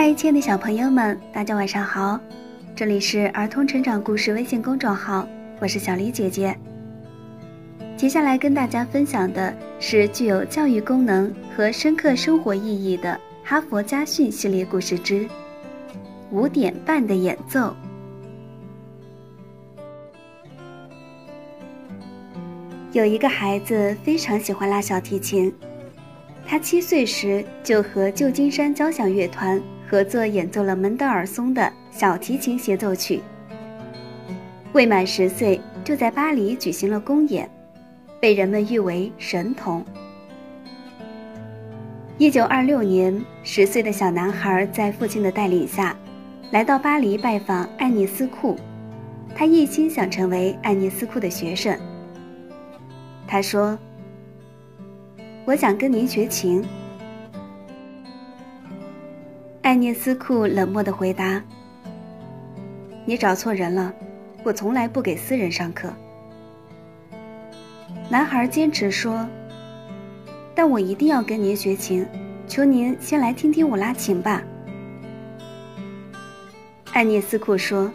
嗨，亲爱的小朋友们，大家晚上好！这里是儿童成长故事微信公众号，我是小黎姐姐。接下来跟大家分享的是具有教育功能和深刻生活意义的《哈佛家训》系列故事之五点半的演奏。有一个孩子非常喜欢拉小提琴，他七岁时就和旧金山交响乐团。合作演奏了门德尔松的小提琴协奏曲。未满十岁就在巴黎举行了公演，被人们誉为神童。一九二六年，十岁的小男孩在父亲的带领下，来到巴黎拜访爱丽丝库，他一心想成为爱丽丝库的学生。他说：“我想跟您学琴。”艾涅斯库冷漠的回答：“你找错人了，我从来不给私人上课。”男孩坚持说：“但我一定要跟您学琴，求您先来听听我拉琴吧。”艾涅斯库说：“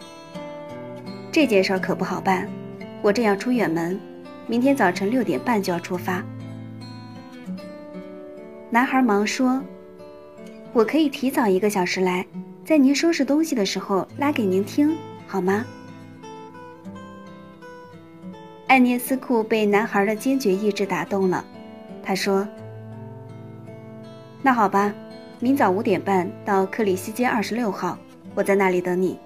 这件事可不好办，我正要出远门，明天早晨六点半就要出发。”男孩忙说。我可以提早一个小时来，在您收拾东西的时候拉给您听，好吗？艾涅斯库被男孩的坚决意志打动了，他说：“那好吧，明早五点半到克里希街二十六号，我在那里等你。”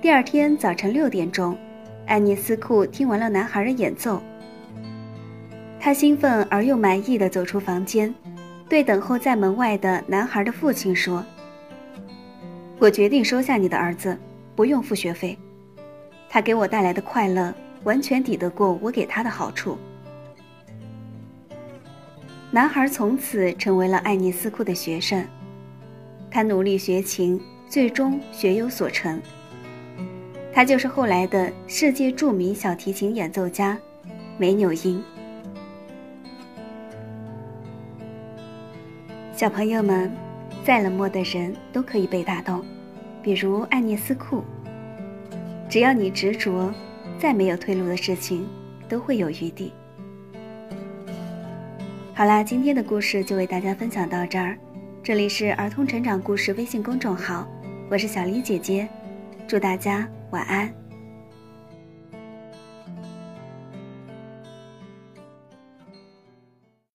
第二天早晨六点钟，艾涅斯库听完了男孩的演奏，他兴奋而又满意的走出房间。对等候在门外的男孩的父亲说：“我决定收下你的儿子，不用付学费。他给我带来的快乐完全抵得过我给他的好处。”男孩从此成为了爱丽丝库的学生。他努力学琴，最终学有所成。他就是后来的世界著名小提琴演奏家梅纽因。小朋友们，再冷漠的人都可以被打动，比如爱丽丝库。只要你执着，再没有退路的事情都会有余地。好啦，今天的故事就为大家分享到这儿。这里是儿童成长故事微信公众号，我是小黎姐姐，祝大家晚安。